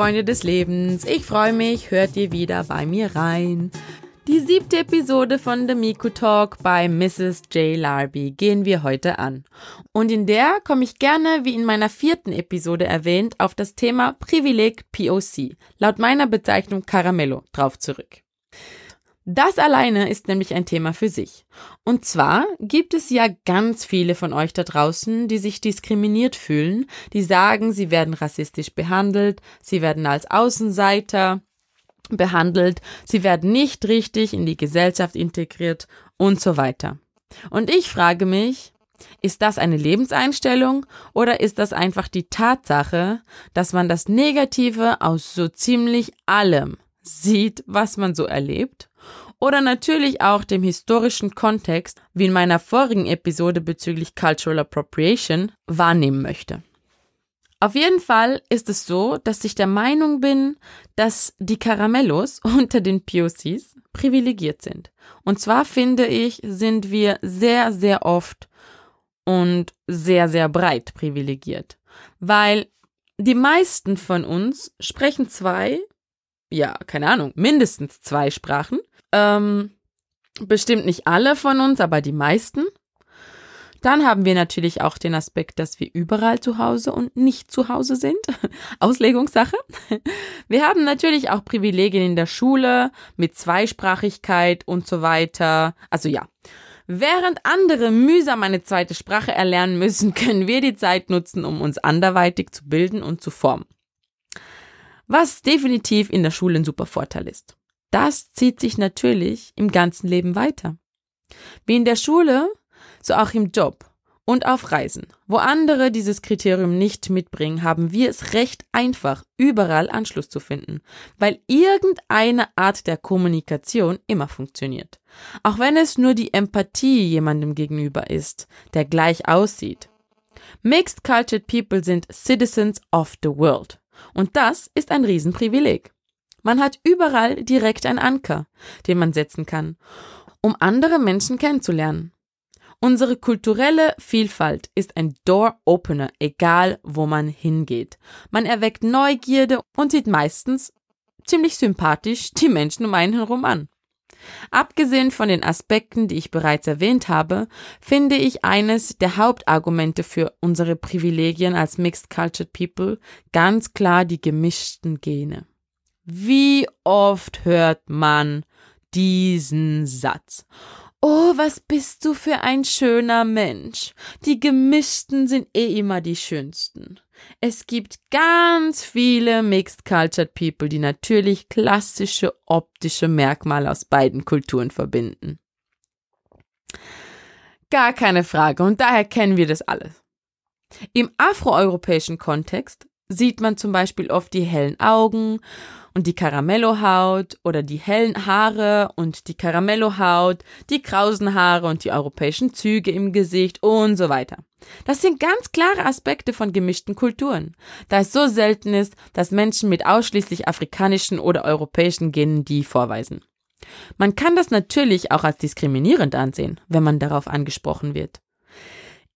Freunde des Lebens. Ich freue mich, hört ihr wieder bei mir rein. Die siebte Episode von The Miku Talk bei Mrs. J. Larby gehen wir heute an. Und in der komme ich gerne, wie in meiner vierten Episode erwähnt, auf das Thema Privileg POC, laut meiner Bezeichnung Caramello, drauf zurück. Das alleine ist nämlich ein Thema für sich. Und zwar gibt es ja ganz viele von euch da draußen, die sich diskriminiert fühlen, die sagen, sie werden rassistisch behandelt, sie werden als Außenseiter behandelt, sie werden nicht richtig in die Gesellschaft integriert und so weiter. Und ich frage mich, ist das eine Lebenseinstellung oder ist das einfach die Tatsache, dass man das Negative aus so ziemlich allem sieht, was man so erlebt? Oder natürlich auch dem historischen Kontext, wie in meiner vorigen Episode bezüglich Cultural Appropriation, wahrnehmen möchte. Auf jeden Fall ist es so, dass ich der Meinung bin, dass die Caramellos unter den POCs privilegiert sind. Und zwar finde ich, sind wir sehr, sehr oft und sehr, sehr breit privilegiert. Weil die meisten von uns sprechen zwei, ja, keine Ahnung, mindestens zwei Sprachen ähm, bestimmt nicht alle von uns, aber die meisten. Dann haben wir natürlich auch den Aspekt, dass wir überall zu Hause und nicht zu Hause sind. Auslegungssache. Wir haben natürlich auch Privilegien in der Schule mit Zweisprachigkeit und so weiter. Also ja. Während andere mühsam eine zweite Sprache erlernen müssen, können wir die Zeit nutzen, um uns anderweitig zu bilden und zu formen. Was definitiv in der Schule ein super Vorteil ist. Das zieht sich natürlich im ganzen Leben weiter. Wie in der Schule, so auch im Job und auf Reisen. Wo andere dieses Kriterium nicht mitbringen, haben wir es recht einfach, überall Anschluss zu finden, weil irgendeine Art der Kommunikation immer funktioniert. Auch wenn es nur die Empathie jemandem gegenüber ist, der gleich aussieht. Mixed Cultured People sind Citizens of the World. Und das ist ein Riesenprivileg. Man hat überall direkt einen Anker, den man setzen kann, um andere Menschen kennenzulernen. Unsere kulturelle Vielfalt ist ein Door-Opener, egal wo man hingeht. Man erweckt Neugierde und sieht meistens ziemlich sympathisch die Menschen um einen herum an. Abgesehen von den Aspekten, die ich bereits erwähnt habe, finde ich eines der Hauptargumente für unsere Privilegien als Mixed Cultured People ganz klar die gemischten Gene. Wie oft hört man diesen Satz? Oh, was bist du für ein schöner Mensch. Die gemischten sind eh immer die schönsten. Es gibt ganz viele Mixed Cultured People, die natürlich klassische optische Merkmale aus beiden Kulturen verbinden. Gar keine Frage, und daher kennen wir das alles. Im afroeuropäischen Kontext sieht man zum Beispiel oft die hellen Augen und die Caramello-Haut oder die hellen Haare und die Caramello-Haut, die krausen Haare und die europäischen Züge im Gesicht und so weiter. Das sind ganz klare Aspekte von gemischten Kulturen, da es so selten ist, dass Menschen mit ausschließlich afrikanischen oder europäischen Genen die vorweisen. Man kann das natürlich auch als diskriminierend ansehen, wenn man darauf angesprochen wird.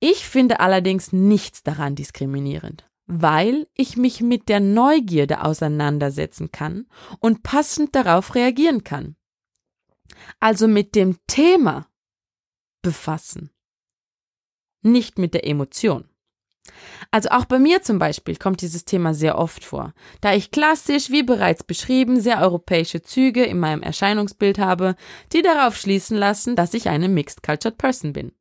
Ich finde allerdings nichts daran diskriminierend weil ich mich mit der Neugierde auseinandersetzen kann und passend darauf reagieren kann. Also mit dem Thema befassen, nicht mit der Emotion. Also auch bei mir zum Beispiel kommt dieses Thema sehr oft vor, da ich klassisch, wie bereits beschrieben, sehr europäische Züge in meinem Erscheinungsbild habe, die darauf schließen lassen, dass ich eine Mixed Cultured Person bin.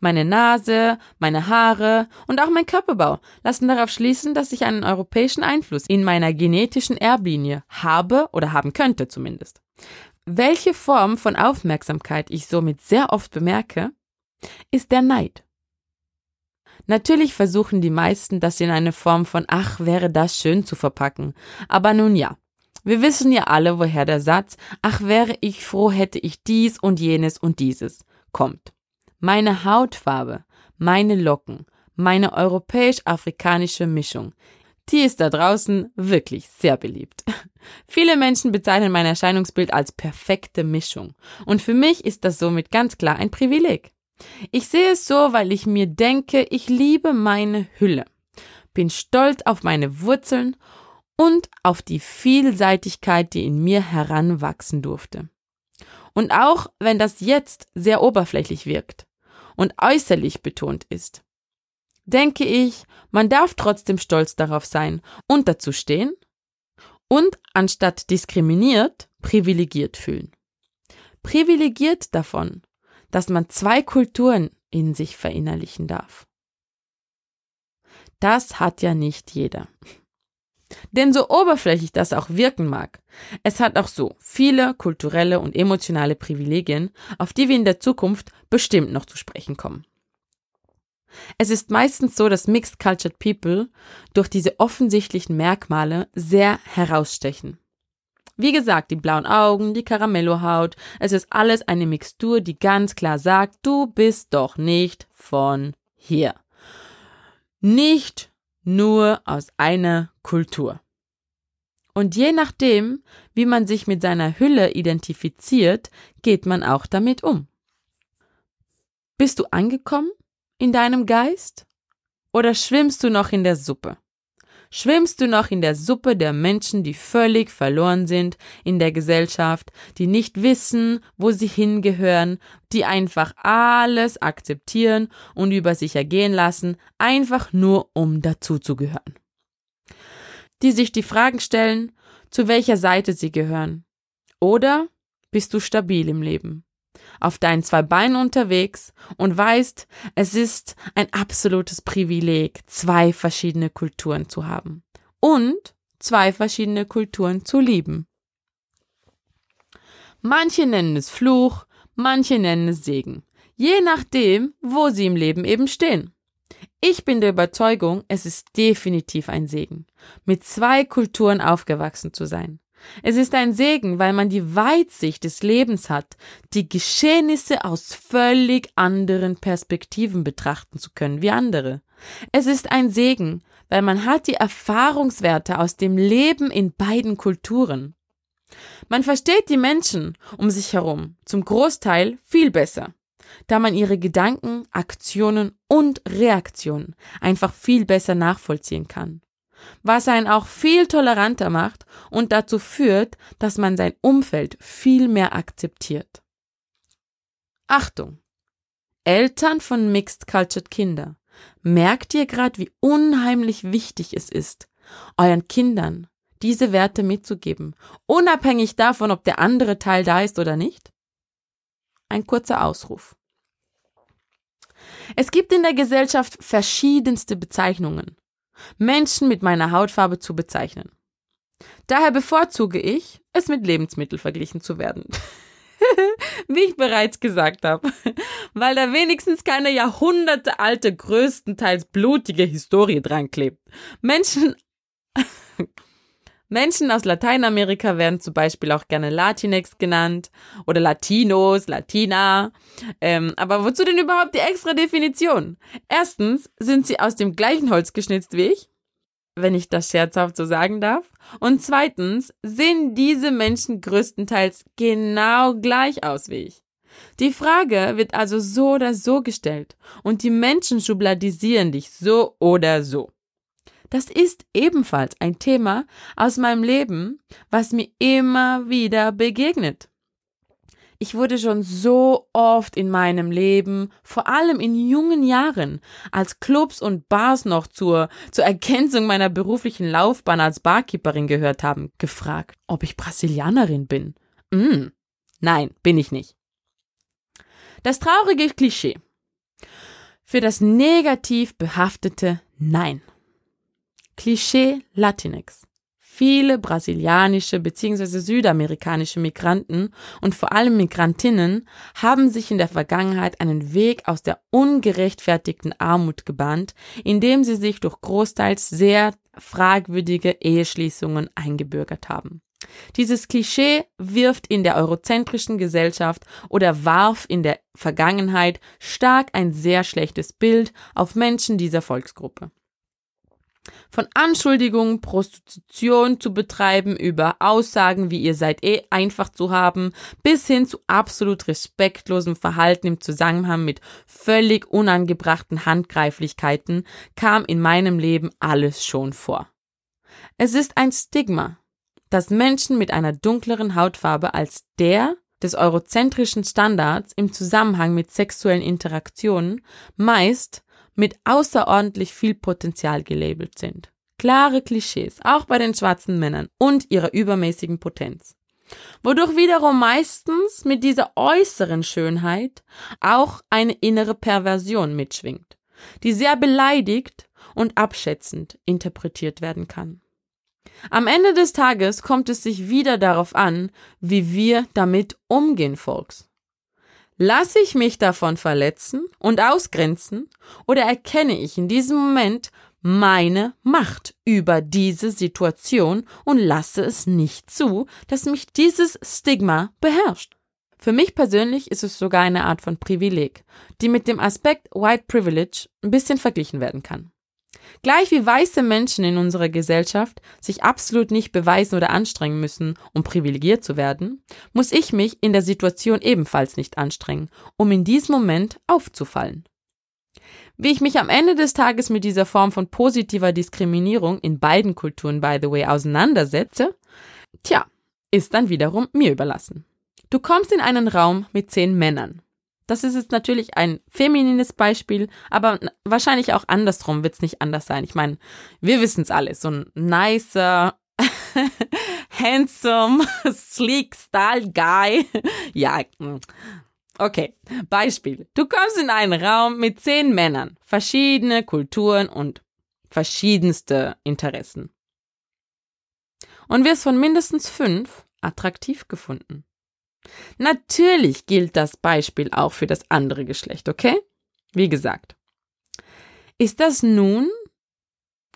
Meine Nase, meine Haare und auch mein Körperbau lassen darauf schließen, dass ich einen europäischen Einfluss in meiner genetischen Erblinie habe oder haben könnte zumindest. Welche Form von Aufmerksamkeit ich somit sehr oft bemerke, ist der Neid. Natürlich versuchen die meisten, das in eine Form von Ach, wäre das schön zu verpacken. Aber nun ja. Wir wissen ja alle, woher der Satz Ach, wäre ich froh, hätte ich dies und jenes und dieses kommt. Meine Hautfarbe, meine Locken, meine europäisch-afrikanische Mischung, die ist da draußen wirklich sehr beliebt. Viele Menschen bezeichnen mein Erscheinungsbild als perfekte Mischung. Und für mich ist das somit ganz klar ein Privileg. Ich sehe es so, weil ich mir denke, ich liebe meine Hülle, bin stolz auf meine Wurzeln und auf die Vielseitigkeit, die in mir heranwachsen durfte. Und auch wenn das jetzt sehr oberflächlich wirkt und äußerlich betont ist, denke ich, man darf trotzdem stolz darauf sein und dazu stehen und anstatt diskriminiert, privilegiert fühlen. Privilegiert davon, dass man zwei Kulturen in sich verinnerlichen darf. Das hat ja nicht jeder. Denn so oberflächlich das auch wirken mag, es hat auch so viele kulturelle und emotionale Privilegien, auf die wir in der Zukunft bestimmt noch zu sprechen kommen. Es ist meistens so, dass Mixed Cultured People durch diese offensichtlichen Merkmale sehr herausstechen. Wie gesagt, die blauen Augen, die Caramello-Haut, es ist alles eine Mixtur, die ganz klar sagt, du bist doch nicht von hier. Nicht nur aus einer Kultur. Und je nachdem, wie man sich mit seiner Hülle identifiziert, geht man auch damit um. Bist du angekommen in deinem Geist? Oder schwimmst du noch in der Suppe? Schwimmst du noch in der Suppe der Menschen, die völlig verloren sind in der Gesellschaft, die nicht wissen, wo sie hingehören, die einfach alles akzeptieren und über sich ergehen lassen, einfach nur um dazuzugehören? Die sich die Fragen stellen, zu welcher Seite sie gehören. Oder bist du stabil im Leben? Auf deinen zwei Beinen unterwegs und weißt, es ist ein absolutes Privileg, zwei verschiedene Kulturen zu haben und zwei verschiedene Kulturen zu lieben. Manche nennen es Fluch, manche nennen es Segen, je nachdem, wo sie im Leben eben stehen. Ich bin der Überzeugung, es ist definitiv ein Segen, mit zwei Kulturen aufgewachsen zu sein. Es ist ein Segen, weil man die Weitsicht des Lebens hat, die Geschehnisse aus völlig anderen Perspektiven betrachten zu können wie andere. Es ist ein Segen, weil man hat die Erfahrungswerte aus dem Leben in beiden Kulturen. Man versteht die Menschen um sich herum zum Großteil viel besser, da man ihre Gedanken, Aktionen und Reaktionen einfach viel besser nachvollziehen kann was einen auch viel toleranter macht und dazu führt, dass man sein Umfeld viel mehr akzeptiert. Achtung! Eltern von Mixed Cultured Kinder, merkt ihr gerade, wie unheimlich wichtig es ist, euren Kindern diese Werte mitzugeben, unabhängig davon, ob der andere Teil da ist oder nicht? Ein kurzer Ausruf. Es gibt in der Gesellschaft verschiedenste Bezeichnungen Menschen mit meiner Hautfarbe zu bezeichnen. Daher bevorzuge ich, es mit Lebensmitteln verglichen zu werden. Wie ich bereits gesagt habe, weil da wenigstens keine jahrhundertealte, größtenteils blutige Historie dran klebt. Menschen Menschen aus Lateinamerika werden zum Beispiel auch gerne Latinx genannt oder Latinos, Latina. Ähm, aber wozu denn überhaupt die extra Definition? Erstens sind sie aus dem gleichen Holz geschnitzt wie ich, wenn ich das scherzhaft so sagen darf. Und zweitens sehen diese Menschen größtenteils genau gleich aus wie ich. Die Frage wird also so oder so gestellt und die Menschen schubladisieren dich so oder so. Das ist ebenfalls ein Thema aus meinem Leben, was mir immer wieder begegnet. Ich wurde schon so oft in meinem Leben, vor allem in jungen Jahren, als Clubs und Bars noch zur, zur Ergänzung meiner beruflichen Laufbahn als Barkeeperin gehört haben, gefragt, ob ich Brasilianerin bin. Mm, nein, bin ich nicht. Das traurige Klischee. Für das negativ behaftete Nein. Klischee Latinx. Viele brasilianische bzw. südamerikanische Migranten und vor allem Migrantinnen haben sich in der Vergangenheit einen Weg aus der ungerechtfertigten Armut gebahnt, indem sie sich durch großteils sehr fragwürdige Eheschließungen eingebürgert haben. Dieses Klischee wirft in der eurozentrischen Gesellschaft oder warf in der Vergangenheit stark ein sehr schlechtes Bild auf Menschen dieser Volksgruppe. Von Anschuldigungen, Prostitution zu betreiben, über Aussagen wie ihr seid eh einfach zu haben, bis hin zu absolut respektlosem Verhalten im Zusammenhang mit völlig unangebrachten Handgreiflichkeiten kam in meinem Leben alles schon vor. Es ist ein Stigma, dass Menschen mit einer dunkleren Hautfarbe als der des eurozentrischen Standards im Zusammenhang mit sexuellen Interaktionen meist mit außerordentlich viel Potenzial gelabelt sind. Klare Klischees, auch bei den schwarzen Männern und ihrer übermäßigen Potenz. Wodurch wiederum meistens mit dieser äußeren Schönheit auch eine innere Perversion mitschwingt, die sehr beleidigt und abschätzend interpretiert werden kann. Am Ende des Tages kommt es sich wieder darauf an, wie wir damit umgehen, Volks. Lasse ich mich davon verletzen und ausgrenzen oder erkenne ich in diesem Moment meine Macht über diese Situation und lasse es nicht zu, dass mich dieses Stigma beherrscht? Für mich persönlich ist es sogar eine Art von Privileg, die mit dem Aspekt White Privilege ein bisschen verglichen werden kann. Gleich wie weiße Menschen in unserer Gesellschaft sich absolut nicht beweisen oder anstrengen müssen, um privilegiert zu werden, muss ich mich in der Situation ebenfalls nicht anstrengen, um in diesem Moment aufzufallen. Wie ich mich am Ende des Tages mit dieser Form von positiver Diskriminierung in beiden Kulturen, by the way, auseinandersetze, tja, ist dann wiederum mir überlassen. Du kommst in einen Raum mit zehn Männern. Das ist jetzt natürlich ein feminines Beispiel, aber wahrscheinlich auch andersrum wird es nicht anders sein. Ich meine, wir wissen es alle. So ein nicer, handsome, sleek style guy. ja, hm. okay. Beispiel. Du kommst in einen Raum mit zehn Männern, verschiedene Kulturen und verschiedenste Interessen. Und wirst von mindestens fünf attraktiv gefunden. Natürlich gilt das Beispiel auch für das andere Geschlecht, okay? Wie gesagt. Ist das nun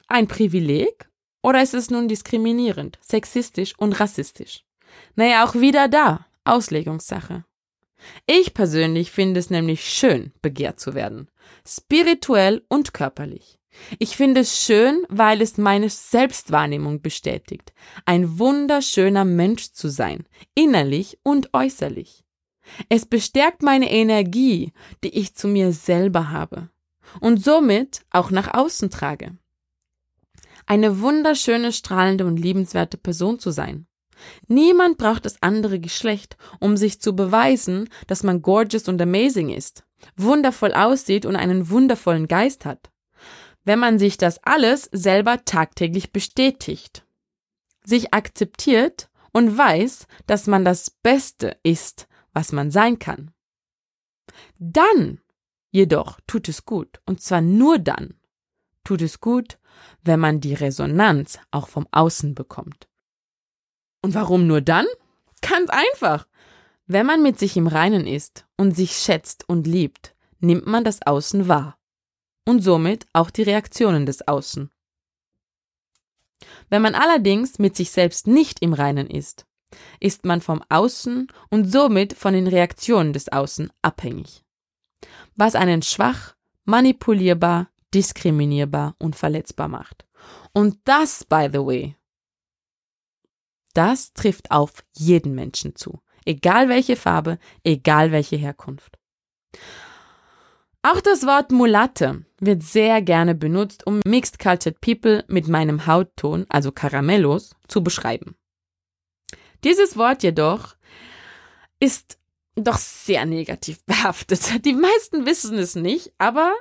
ein Privileg oder ist es nun diskriminierend, sexistisch und rassistisch? Naja, auch wieder da, Auslegungssache. Ich persönlich finde es nämlich schön, begehrt zu werden, spirituell und körperlich. Ich finde es schön, weil es meine Selbstwahrnehmung bestätigt, ein wunderschöner Mensch zu sein, innerlich und äußerlich. Es bestärkt meine Energie, die ich zu mir selber habe und somit auch nach außen trage. Eine wunderschöne, strahlende und liebenswerte Person zu sein. Niemand braucht das andere Geschlecht, um sich zu beweisen, dass man gorgeous und amazing ist, wundervoll aussieht und einen wundervollen Geist hat wenn man sich das alles selber tagtäglich bestätigt, sich akzeptiert und weiß, dass man das Beste ist, was man sein kann. Dann jedoch tut es gut, und zwar nur dann tut es gut, wenn man die Resonanz auch vom Außen bekommt. Und warum nur dann? Ganz einfach. Wenn man mit sich im Reinen ist und sich schätzt und liebt, nimmt man das Außen wahr und somit auch die Reaktionen des Außen. Wenn man allerdings mit sich selbst nicht im Reinen ist, ist man vom Außen und somit von den Reaktionen des Außen abhängig. Was einen schwach, manipulierbar, diskriminierbar und verletzbar macht. Und das, by the way, das trifft auf jeden Menschen zu, egal welche Farbe, egal welche Herkunft. Auch das Wort Mulatte wird sehr gerne benutzt, um Mixed Cultured People mit meinem Hautton, also Caramellos, zu beschreiben. Dieses Wort jedoch ist doch sehr negativ behaftet. Die meisten wissen es nicht, aber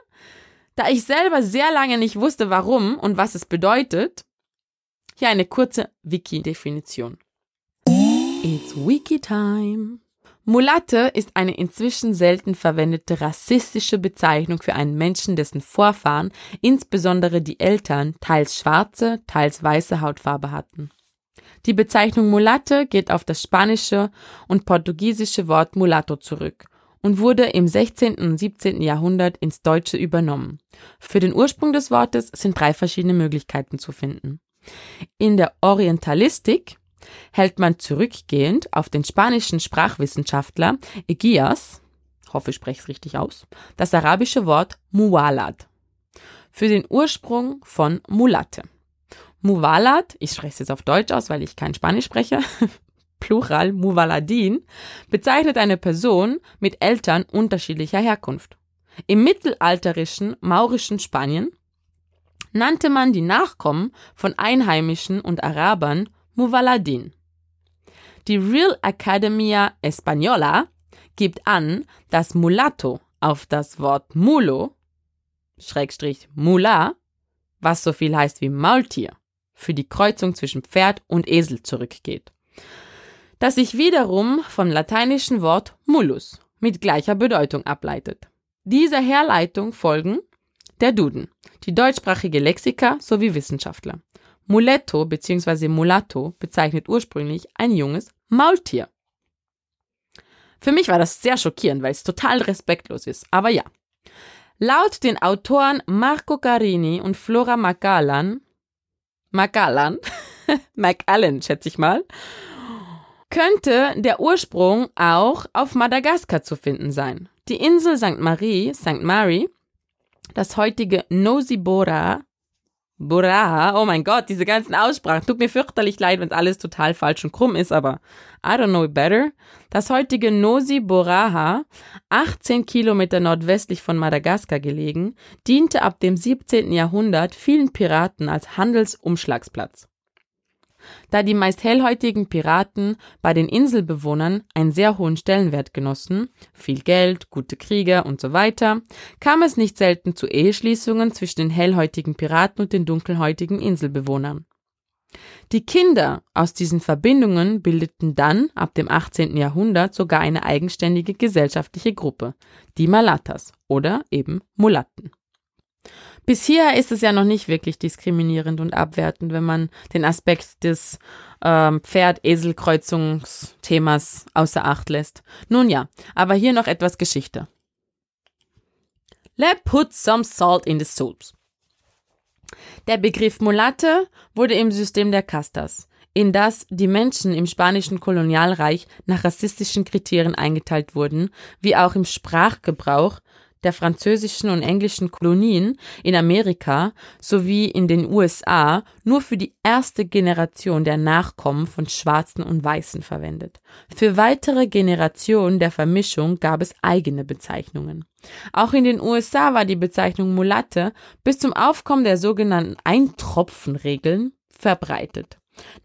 da ich selber sehr lange nicht wusste, warum und was es bedeutet, hier eine kurze Wiki-Definition. It's Wiki Time. Mulatte ist eine inzwischen selten verwendete rassistische Bezeichnung für einen Menschen, dessen Vorfahren, insbesondere die Eltern, teils schwarze, teils weiße Hautfarbe hatten. Die Bezeichnung Mulatte geht auf das spanische und portugiesische Wort mulatto zurück und wurde im 16. und 17. Jahrhundert ins Deutsche übernommen. Für den Ursprung des Wortes sind drei verschiedene Möglichkeiten zu finden. In der Orientalistik hält man zurückgehend auf den spanischen Sprachwissenschaftler Egias, hoffe ich spreche es richtig aus, das arabische Wort Muwalad für den Ursprung von Mulatte. Muwalad, ich spreche es jetzt auf Deutsch aus, weil ich kein Spanisch spreche, Plural Muwaladin, bezeichnet eine Person mit Eltern unterschiedlicher Herkunft. Im mittelalterischen maurischen Spanien nannte man die Nachkommen von Einheimischen und Arabern Muwaladin. Die Real Academia Española gibt an, dass Mulatto auf das Wort Mulo, Schrägstrich Mula, was so viel heißt wie Maultier, für die Kreuzung zwischen Pferd und Esel zurückgeht. Das sich wiederum vom lateinischen Wort Mullus mit gleicher Bedeutung ableitet. Dieser Herleitung folgen der Duden, die deutschsprachige Lexika sowie Wissenschaftler. Muletto bzw. Mulatto bezeichnet ursprünglich ein junges Maultier. Für mich war das sehr schockierend, weil es total respektlos ist. Aber ja. Laut den Autoren Marco Carini und Flora Macallan, Macallan, Macallan schätze ich mal, könnte der Ursprung auch auf Madagaskar zu finden sein. Die Insel St. Marie, St. Mary, das heutige Nosibora, Buraha, oh mein Gott, diese ganzen Aussprachen. Tut mir fürchterlich leid, wenn alles total falsch und krumm ist, aber I don't know better. Das heutige Nosi Boraha, 18 Kilometer nordwestlich von Madagaskar gelegen, diente ab dem 17. Jahrhundert vielen Piraten als Handelsumschlagsplatz. Da die meist hellhäutigen Piraten bei den Inselbewohnern einen sehr hohen Stellenwert genossen, viel Geld, gute Krieger und so weiter, kam es nicht selten zu Eheschließungen zwischen den hellhäutigen Piraten und den dunkelhäutigen Inselbewohnern. Die Kinder aus diesen Verbindungen bildeten dann ab dem 18. Jahrhundert sogar eine eigenständige gesellschaftliche Gruppe, die Malatas oder eben Mulatten. Bis hierher ist es ja noch nicht wirklich diskriminierend und abwertend, wenn man den Aspekt des ähm, Pferd-Esel-Kreuzungsthemas außer Acht lässt. Nun ja, aber hier noch etwas Geschichte. Let put some salt in the soups. Der Begriff Mulatte wurde im System der Castas, in das die Menschen im spanischen Kolonialreich nach rassistischen Kriterien eingeteilt wurden, wie auch im Sprachgebrauch der französischen und englischen Kolonien in Amerika sowie in den USA nur für die erste Generation der Nachkommen von Schwarzen und Weißen verwendet. Für weitere Generationen der Vermischung gab es eigene Bezeichnungen. Auch in den USA war die Bezeichnung Mulatte bis zum Aufkommen der sogenannten Eintropfenregeln verbreitet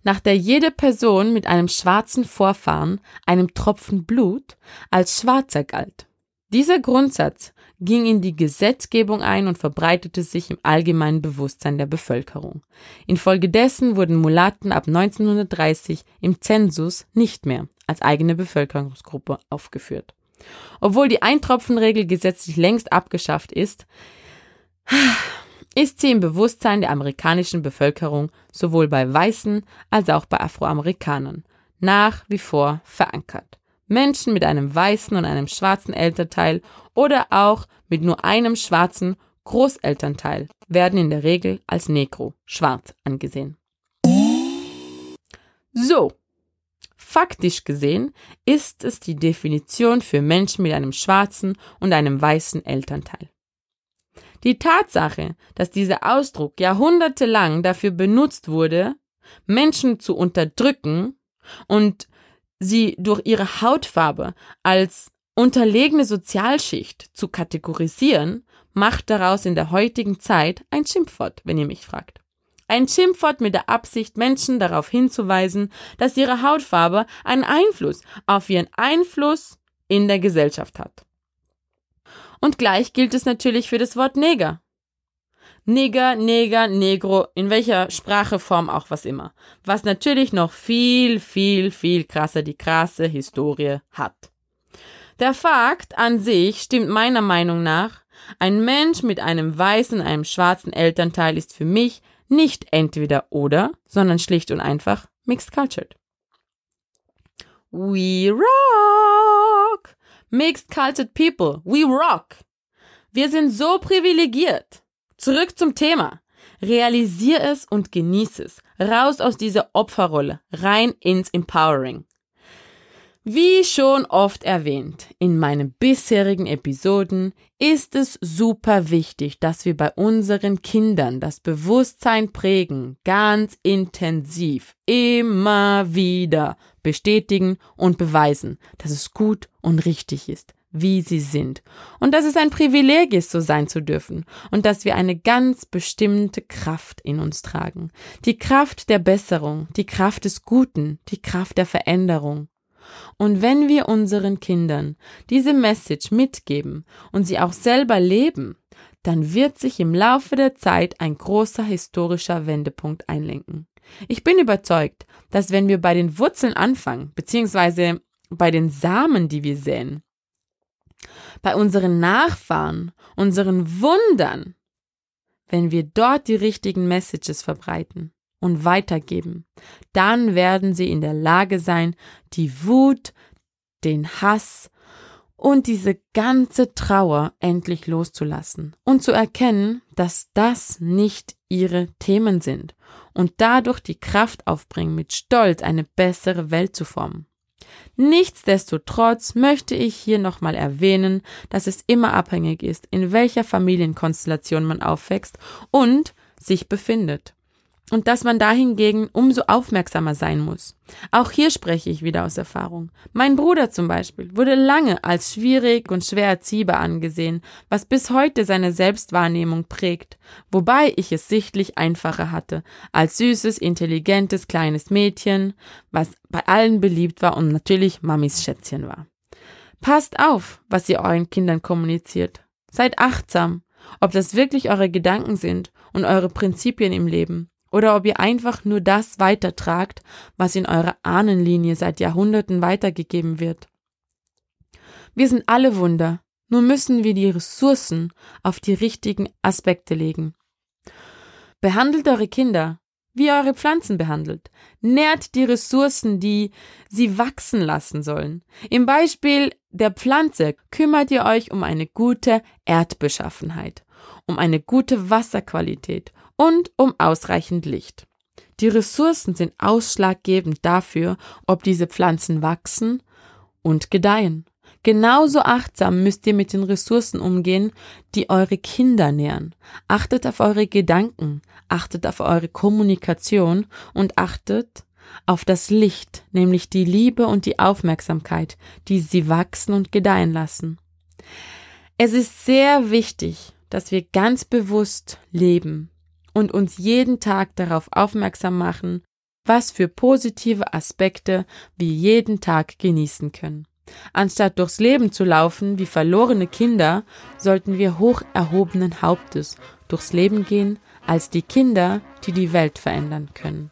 nach der jede Person mit einem schwarzen Vorfahren, einem Tropfen Blut, als Schwarzer galt. Dieser Grundsatz ging in die Gesetzgebung ein und verbreitete sich im allgemeinen Bewusstsein der Bevölkerung. Infolgedessen wurden Mulatten ab 1930 im Zensus nicht mehr als eigene Bevölkerungsgruppe aufgeführt. Obwohl die Eintropfenregel gesetzlich längst abgeschafft ist, ist sie im Bewusstsein der amerikanischen Bevölkerung sowohl bei Weißen als auch bei Afroamerikanern nach wie vor verankert. Menschen mit einem weißen und einem schwarzen Elternteil oder auch mit nur einem schwarzen Großelternteil werden in der Regel als Negro, schwarz angesehen. So, faktisch gesehen ist es die Definition für Menschen mit einem schwarzen und einem weißen Elternteil. Die Tatsache, dass dieser Ausdruck jahrhundertelang dafür benutzt wurde, Menschen zu unterdrücken und sie durch ihre Hautfarbe als unterlegene Sozialschicht zu kategorisieren, macht daraus in der heutigen Zeit ein Schimpfwort, wenn ihr mich fragt. Ein Schimpfwort mit der Absicht, Menschen darauf hinzuweisen, dass ihre Hautfarbe einen Einfluss auf ihren Einfluss in der Gesellschaft hat. Und gleich gilt es natürlich für das Wort Neger. Nigger, Neger, Negro, in welcher Spracheform auch was immer. Was natürlich noch viel, viel, viel krasser die krasse Historie hat. Der Fakt an sich stimmt meiner Meinung nach, ein Mensch mit einem weißen, einem schwarzen Elternteil ist für mich nicht entweder oder, sondern schlicht und einfach mixed cultured. We rock! Mixed cultured people, we rock! Wir sind so privilegiert. Zurück zum Thema. Realisier es und genieß es. Raus aus dieser Opferrolle, rein ins Empowering. Wie schon oft erwähnt in meinen bisherigen Episoden ist es super wichtig, dass wir bei unseren Kindern das Bewusstsein prägen, ganz intensiv, immer wieder bestätigen und beweisen, dass es gut und richtig ist, wie sie sind. Und dass es ein Privileg ist, so sein zu dürfen. Und dass wir eine ganz bestimmte Kraft in uns tragen. Die Kraft der Besserung, die Kraft des Guten, die Kraft der Veränderung. Und wenn wir unseren Kindern diese Message mitgeben und sie auch selber leben, dann wird sich im Laufe der Zeit ein großer historischer Wendepunkt einlenken. Ich bin überzeugt, dass wenn wir bei den Wurzeln anfangen, beziehungsweise bei den Samen, die wir säen, bei unseren Nachfahren, unseren Wundern, wenn wir dort die richtigen Messages verbreiten und weitergeben, dann werden sie in der Lage sein, die Wut, den Hass und diese ganze Trauer endlich loszulassen und zu erkennen, dass das nicht ihre Themen sind und dadurch die Kraft aufbringen, mit Stolz eine bessere Welt zu formen. Nichtsdestotrotz möchte ich hier nochmal erwähnen, dass es immer abhängig ist, in welcher Familienkonstellation man aufwächst und sich befindet und dass man dahingegen umso aufmerksamer sein muss. Auch hier spreche ich wieder aus Erfahrung. Mein Bruder zum Beispiel wurde lange als schwierig und schwer erziehbar angesehen, was bis heute seine Selbstwahrnehmung prägt, wobei ich es sichtlich einfacher hatte, als süßes, intelligentes kleines Mädchen, was bei allen beliebt war und natürlich Mamis Schätzchen war. Passt auf, was ihr euren Kindern kommuniziert. Seid achtsam, ob das wirklich eure Gedanken sind und eure Prinzipien im Leben oder ob ihr einfach nur das weitertragt, was in eurer Ahnenlinie seit Jahrhunderten weitergegeben wird. Wir sind alle Wunder, nur müssen wir die Ressourcen auf die richtigen Aspekte legen. Behandelt eure Kinder, wie eure Pflanzen behandelt. Nährt die Ressourcen, die sie wachsen lassen sollen. Im Beispiel der Pflanze kümmert ihr euch um eine gute Erdbeschaffenheit, um eine gute Wasserqualität und um ausreichend Licht. Die Ressourcen sind ausschlaggebend dafür, ob diese Pflanzen wachsen und gedeihen. Genauso achtsam müsst ihr mit den Ressourcen umgehen, die eure Kinder nähren. Achtet auf eure Gedanken, achtet auf eure Kommunikation und achtet auf das Licht, nämlich die Liebe und die Aufmerksamkeit, die sie wachsen und gedeihen lassen. Es ist sehr wichtig, dass wir ganz bewusst leben, und uns jeden Tag darauf aufmerksam machen, was für positive Aspekte wir jeden Tag genießen können. Anstatt durchs Leben zu laufen wie verlorene Kinder, sollten wir hoch erhobenen Hauptes durchs Leben gehen als die Kinder, die die Welt verändern können.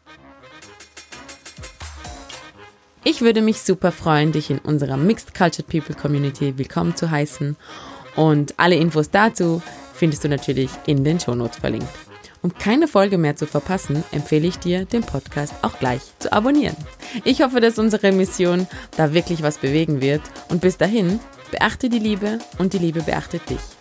Ich würde mich super freuen, dich in unserer Mixed Cultured People Community willkommen zu heißen und alle Infos dazu findest du natürlich in den Shownotes verlinkt. Um keine Folge mehr zu verpassen, empfehle ich dir, den Podcast auch gleich zu abonnieren. Ich hoffe, dass unsere Mission da wirklich was bewegen wird und bis dahin, beachte die Liebe und die Liebe beachtet dich.